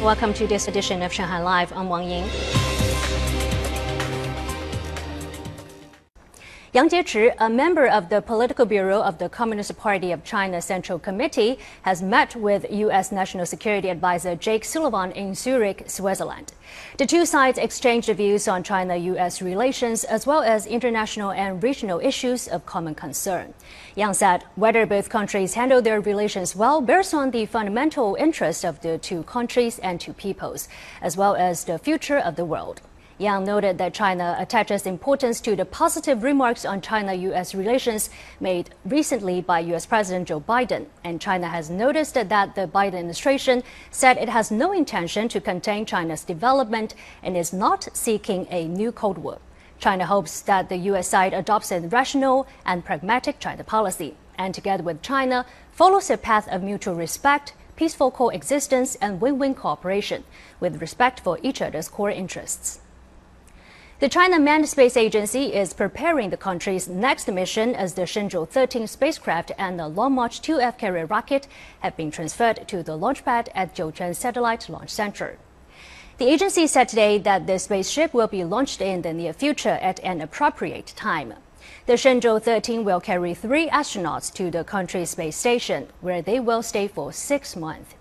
Welcome to this edition of Shanghai Live. I'm Wang Ying. Yang Jiechi, a member of the Political Bureau of the Communist Party of China Central Committee, has met with U.S. National Security Advisor Jake Sullivan in Zurich, Switzerland. The two sides exchanged views on China U.S. relations as well as international and regional issues of common concern. Yang said whether both countries handle their relations well bears on the fundamental interests of the two countries and two peoples, as well as the future of the world. Yang noted that China attaches importance to the positive remarks on China US relations made recently by US President Joe Biden. And China has noticed that the Biden administration said it has no intention to contain China's development and is not seeking a new Cold War. China hopes that the US side adopts a rational and pragmatic China policy and together with China follows a path of mutual respect, peaceful coexistence and win-win cooperation with respect for each other's core interests. The China Manned Space Agency is preparing the country's next mission as the Shenzhou 13 spacecraft and the Long March 2F carrier rocket have been transferred to the launch pad at Jiuquan Satellite Launch Center. The agency said today that the spaceship will be launched in the near future at an appropriate time. The Shenzhou 13 will carry three astronauts to the country's space station, where they will stay for six months.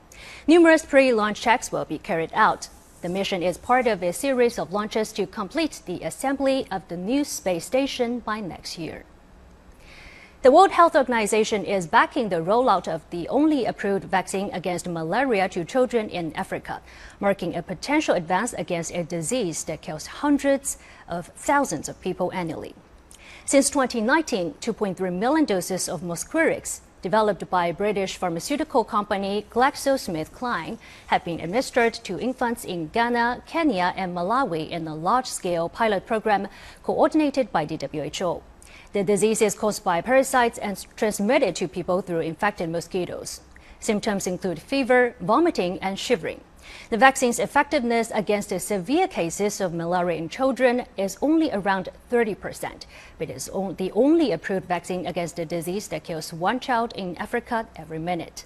Numerous pre launch checks will be carried out. The mission is part of a series of launches to complete the assembly of the new space station by next year. The World Health Organization is backing the rollout of the only approved vaccine against malaria to children in Africa, marking a potential advance against a disease that kills hundreds of thousands of people annually. Since 2019, 2.3 million doses of Mosquirix developed by British pharmaceutical company GlaxoSmithKline, have been administered to infants in Ghana, Kenya, and Malawi in a large-scale pilot program coordinated by the WHO. The disease is caused by parasites and transmitted to people through infected mosquitoes. Symptoms include fever, vomiting, and shivering. The vaccine's effectiveness against the severe cases of malaria in children is only around 30%, but it is the only approved vaccine against the disease that kills one child in Africa every minute.